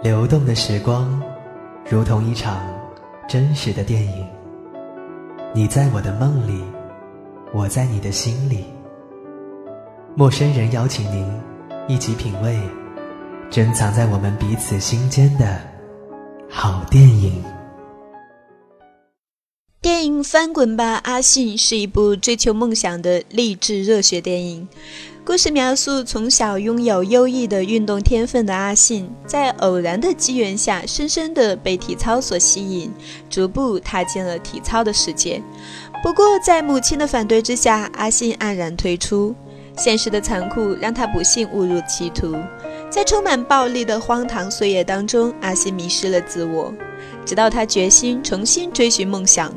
流动的时光，如同一场真实的电影。你在我的梦里，我在你的心里。陌生人邀请您一起品味珍藏在我们彼此心间的好电影。电影《翻滚吧，阿信》是一部追求梦想的励志热血电影。故事描述从小拥有优异的运动天分的阿信，在偶然的机缘下，深深地被体操所吸引，逐步踏进了体操的世界。不过，在母亲的反对之下，阿信黯然退出。现实的残酷让他不幸误入歧途，在充满暴力的荒唐岁月当中，阿信迷失了自我，直到他决心重新追寻梦想。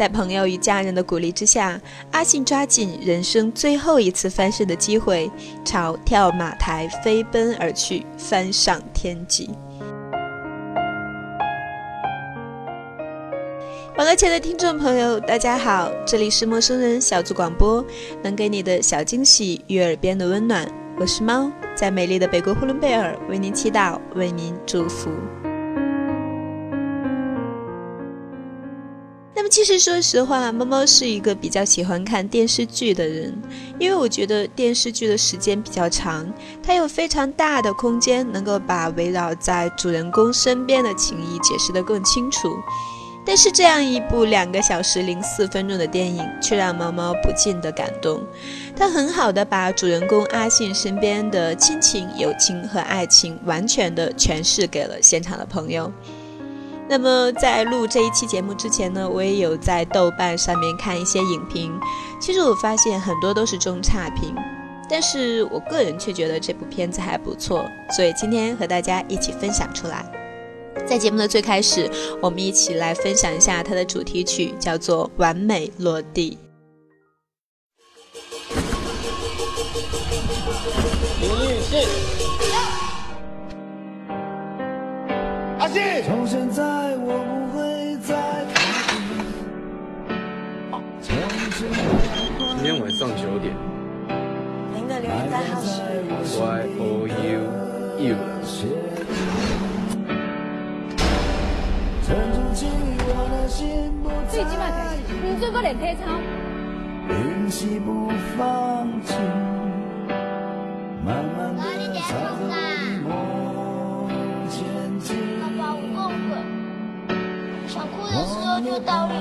在朋友与家人的鼓励之下，阿信抓紧人生最后一次翻身的机会，朝跳马台飞奔而去，翻上天际。网络前的听众朋友，大家好，这里是陌生人小组广播，能给你的小惊喜与耳边的温暖。我是猫，在美丽的北国呼伦贝尔为您祈祷，为您祝福。其实说实话，猫猫是一个比较喜欢看电视剧的人，因为我觉得电视剧的时间比较长，它有非常大的空间，能够把围绕在主人公身边的情谊解释得更清楚。但是，这样一部两个小时零四分钟的电影，却让猫猫不禁的感动。它很好的把主人公阿信身边的亲情、友情和爱情，完全的诠释给了现场的朋友。那么在录这一期节目之前呢，我也有在豆瓣上面看一些影评。其实我发现很多都是中差评，但是我个人却觉得这部片子还不错，所以今天和大家一起分享出来。在节目的最开始，我们一起来分享一下它的主题曲，叫做《完美落地》。林律师，阿信，Y O U U。最起码开始，你做过练体操。哪里点钟啊？爸爸，我够困，想哭的时候就倒立，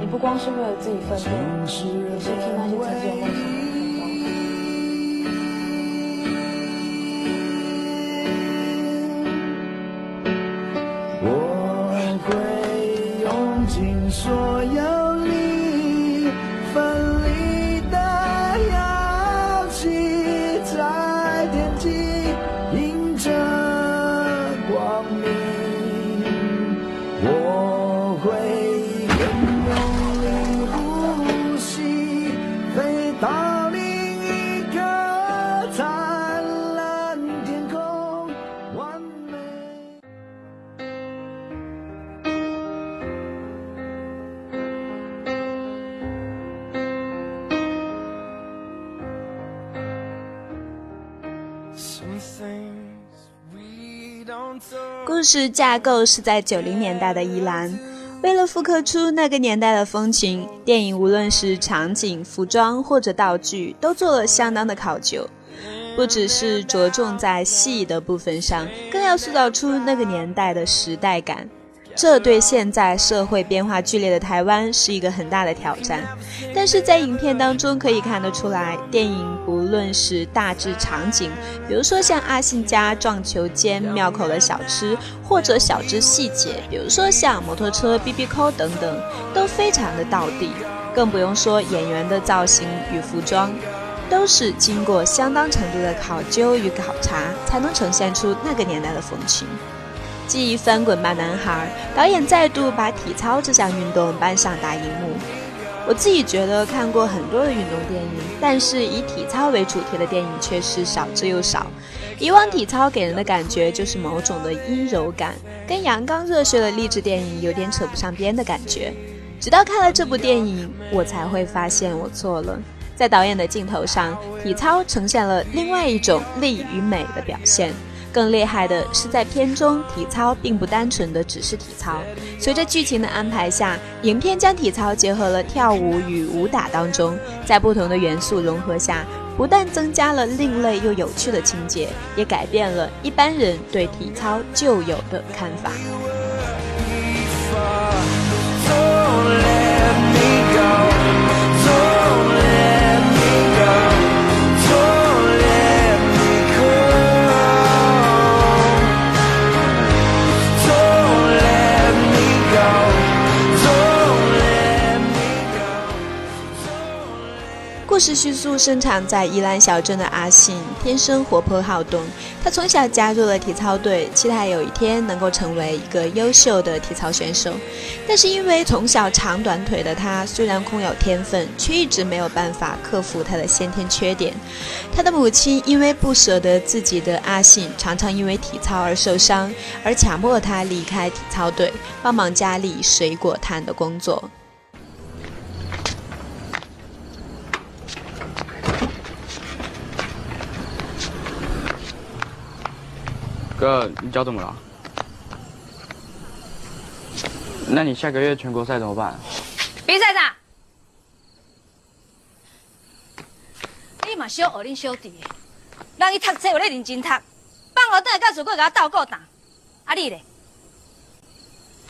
你不光是为了自己奋斗，也是替那些曾经有梦想的人。我会用尽所有。故事架构是在九零年代的宜兰，为了复刻出那个年代的风情，电影无论是场景、服装或者道具，都做了相当的考究，不只是着重在戏的部分上，更要塑造出那个年代的时代感。这对现在社会变化剧烈的台湾是一个很大的挑战，但是在影片当中可以看得出来，电影不论是大致场景，比如说像阿信家撞球间、庙口的小吃，或者小至细节，比如说像摩托车、B B 扣等等，都非常的到地，更不用说演员的造型与服装，都是经过相当程度的考究与考察，才能呈现出那个年代的风情。记忆《翻滚吧，男孩》，导演再度把体操这项运动搬上大荧幕。我自己觉得看过很多的运动电影，但是以体操为主题的电影却是少之又少。以往体操给人的感觉就是某种的阴柔感，跟阳刚热血的励志电影有点扯不上边的感觉。直到看了这部电影，我才会发现我错了。在导演的镜头上，体操呈现了另外一种力与美的表现。更厉害的是，在片中，体操并不单纯的只是体操。随着剧情的安排下，影片将体操结合了跳舞与武打当中，在不同的元素融合下，不但增加了另类又有趣的情节，也改变了一般人对体操旧有的看法。故事叙述生长在宜兰小镇的阿信，天生活泼好动。他从小加入了体操队，期待有一天能够成为一个优秀的体操选手。但是因为从小长短腿的他，虽然空有天分，却一直没有办法克服他的先天缺点。他的母亲因为不舍得自己的阿信常常因为体操而受伤，而强迫他离开体操队，帮忙家里水果摊的工作。哥，你脚怎么了？那你下个月全国赛怎么办？比赛啥？你嘛小学恁小弟的，人伊读册有咧认真读，放学等下到厝过甲我斗过打，啊你咧？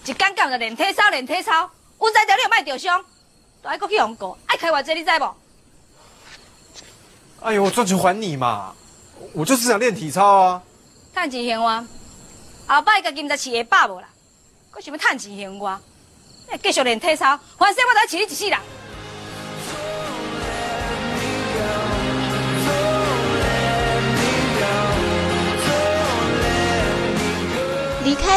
一干干就练体操练体操，有才调你又莫着伤，都爱搁去用过，爱开偌济你知无？哎呦，我赚钱还你嘛！我就是想练体操啊。趁钱还我，后摆甲金十饲下饱无啦？搁想要趁钱还我？继续练体操，反正我都要饲你一世人。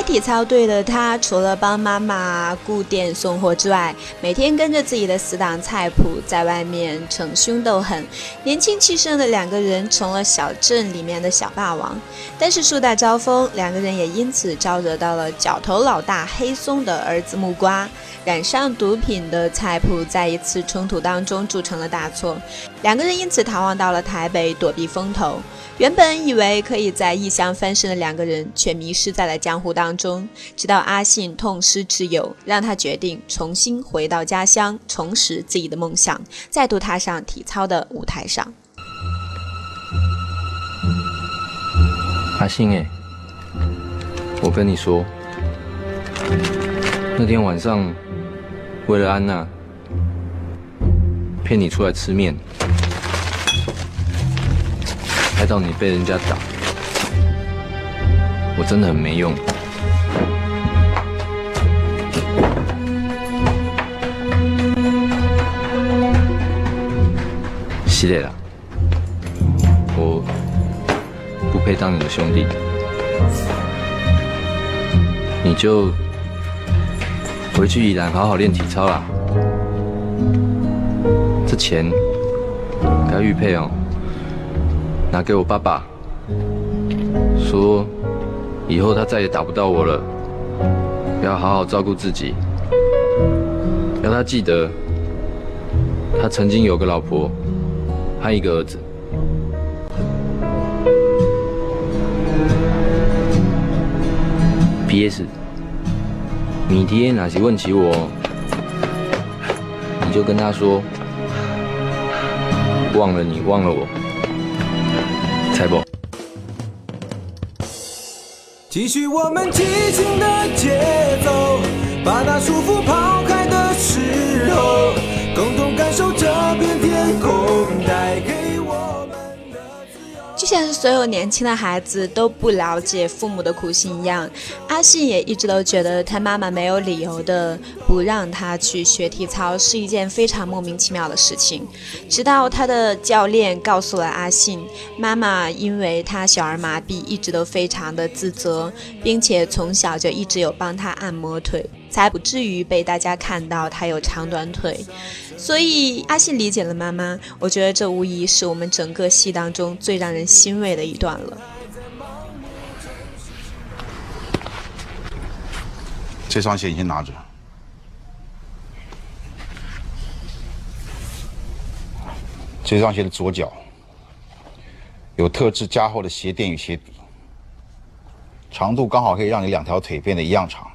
体操队的他，除了帮妈妈顾店送货之外，每天跟着自己的死党菜谱在外面逞凶斗狠。年轻气盛的两个人成了小镇里面的小霸王，但是树大招风，两个人也因此招惹到了角头老大黑松的儿子木瓜。染上毒品的菜谱在一次冲突当中铸成了大错，两个人因此逃亡到了台北躲避风头。原本以为可以在异乡翻身的两个人，却迷失在了江湖当中。直到阿信痛失挚友，让他决定重新回到家乡，重拾自己的梦想，再度踏上体操的舞台上。阿信哎，我跟你说，那天晚上为了安娜，骗你出来吃面。害到你被人家打，我真的很没用。系列了，我不配当你的兄弟，你就回去宜兰好好练体操啦。这钱该玉佩哦。拿给我爸爸，说以后他再也打不到我了，要好好照顾自己，要他记得他曾经有个老婆和一个儿子。P.S. 明天哪些问起我，你就跟他说，忘了你，忘了我。继续我们激情的节奏，把那束缚像是所有年轻的孩子都不了解父母的苦心一样，阿信也一直都觉得他妈妈没有理由的不让他去学体操是一件非常莫名其妙的事情。直到他的教练告诉了阿信，妈妈因为他小儿麻痹，一直都非常的自责，并且从小就一直有帮他按摩腿，才不至于被大家看到他有长短腿。所以阿信理解了妈妈，我觉得这无疑是我们整个戏当中最让人欣慰的一段了。这双鞋你先拿着。这双鞋的左脚有特制加厚的鞋垫与鞋底，长度刚好可以让你两条腿变得一样长。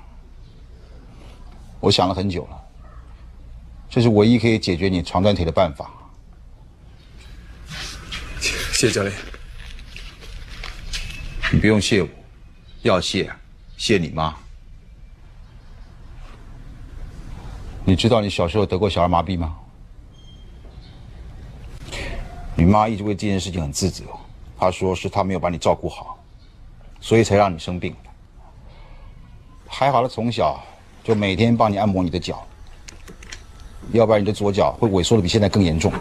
我想了很久了，这是唯一可以解决你长短腿的办法。谢谢教练。你不用谢我，要谢谢你妈。你知道你小时候得过小儿麻痹吗？你妈一直为这件事情很自责，她说是她没有把你照顾好，所以才让你生病。还好她从小就每天帮你按摩你的脚，要不然你的左脚会萎缩的比现在更严重，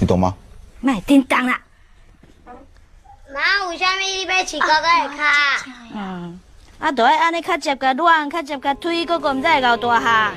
你懂吗？卖叮当啦！妈，有啥物你要饲哥哥的脚？嗯，啊，都爱安尼较接个软，较接个腿，哥哥唔知会搞大汉。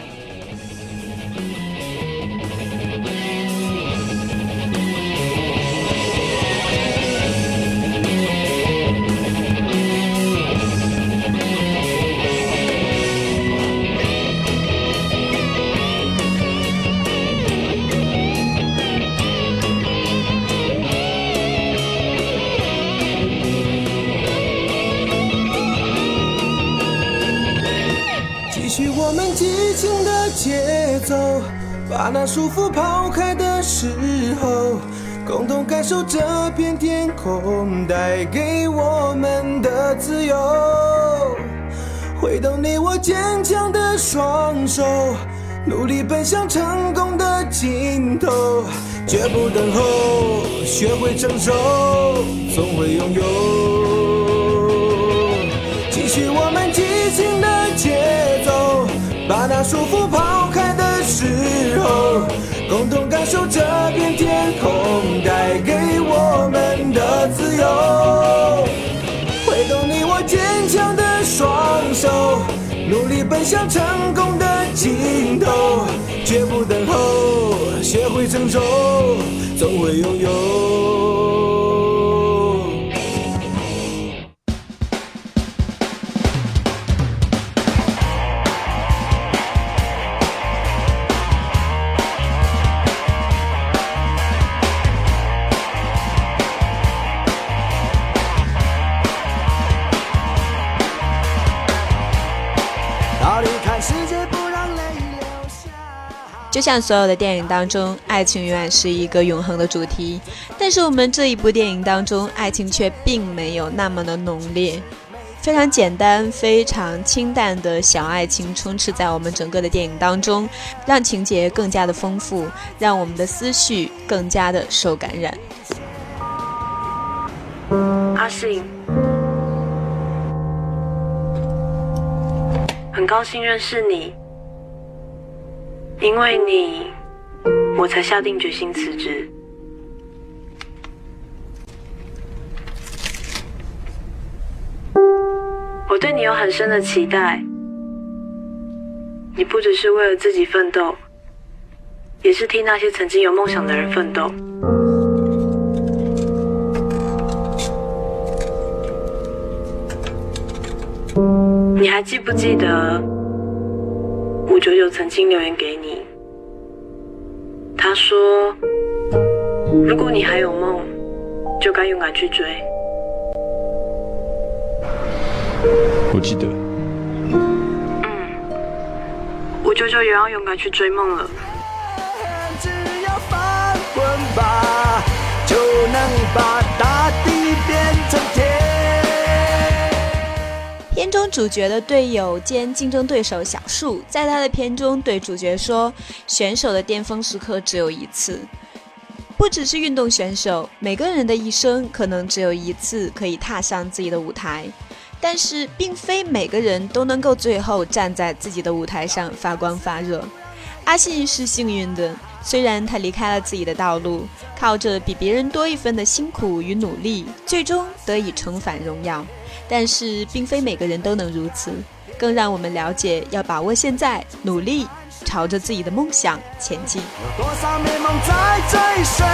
我们激情的节奏，把那束缚抛开的时候，共同感受这片天空带给我们的自由。挥动你我坚强的双手，努力奔向成功的尽头，绝不等候，学会承受，总会拥有。束缚抛开的时候，共同感受这片天空带给我们的自由。挥动你我坚强的双手，努力奔向成功的尽头，绝不等候，学会承受，总会拥有。像所有的电影当中，爱情永远是一个永恒的主题。但是我们这一部电影当中，爱情却并没有那么的浓烈，非常简单、非常清淡的小爱情充斥在我们整个的电影当中，让情节更加的丰富，让我们的思绪更加的受感染。阿信，很高兴认识你。因为你，我才下定决心辞职。我对你有很深的期待，你不只是为了自己奋斗，也是替那些曾经有梦想的人奋斗。你还记不记得？五九九曾经留言给你，他说：“如果你还有梦，就该勇敢去追。”我记得。嗯，五九九也要勇敢去追梦了。主角的队友兼竞争对手小树，在他的片中对主角说：“选手的巅峰时刻只有一次，不只是运动选手，每个人的一生可能只有一次可以踏上自己的舞台，但是并非每个人都能够最后站在自己的舞台上发光发热。阿信是幸运的，虽然他离开了自己的道路，靠着比别人多一分的辛苦与努力，最终得以重返荣耀。”但是，并非每个人都能如此，更让我们了解要把握现在，努力朝着自己的梦想前进。有多少美梦在追随，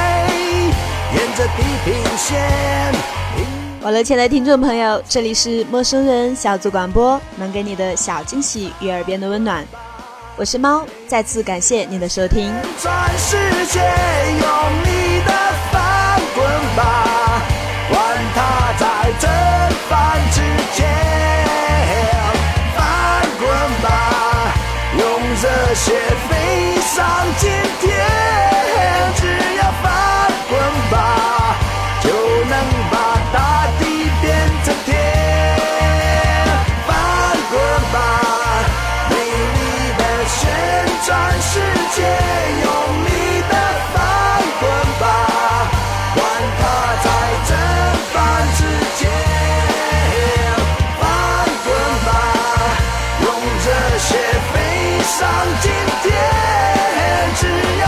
沿着地平线。好了，亲爱的听众朋友，这里是陌生人小组广播，能给你的小惊喜与耳边的温暖。我是猫，再次感谢你的收听。全世界用力的翻滚吧，管它在蒸饭之间，翻滚吧，用热血飞上天，上今天，只要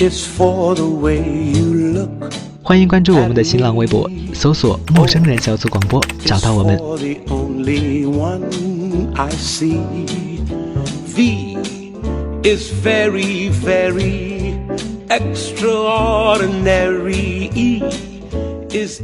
is for the way you look. 欢迎关注我们的新浪微博，搜索“陌生人小组广播”，找到我们。Is very, very extraordinary. E is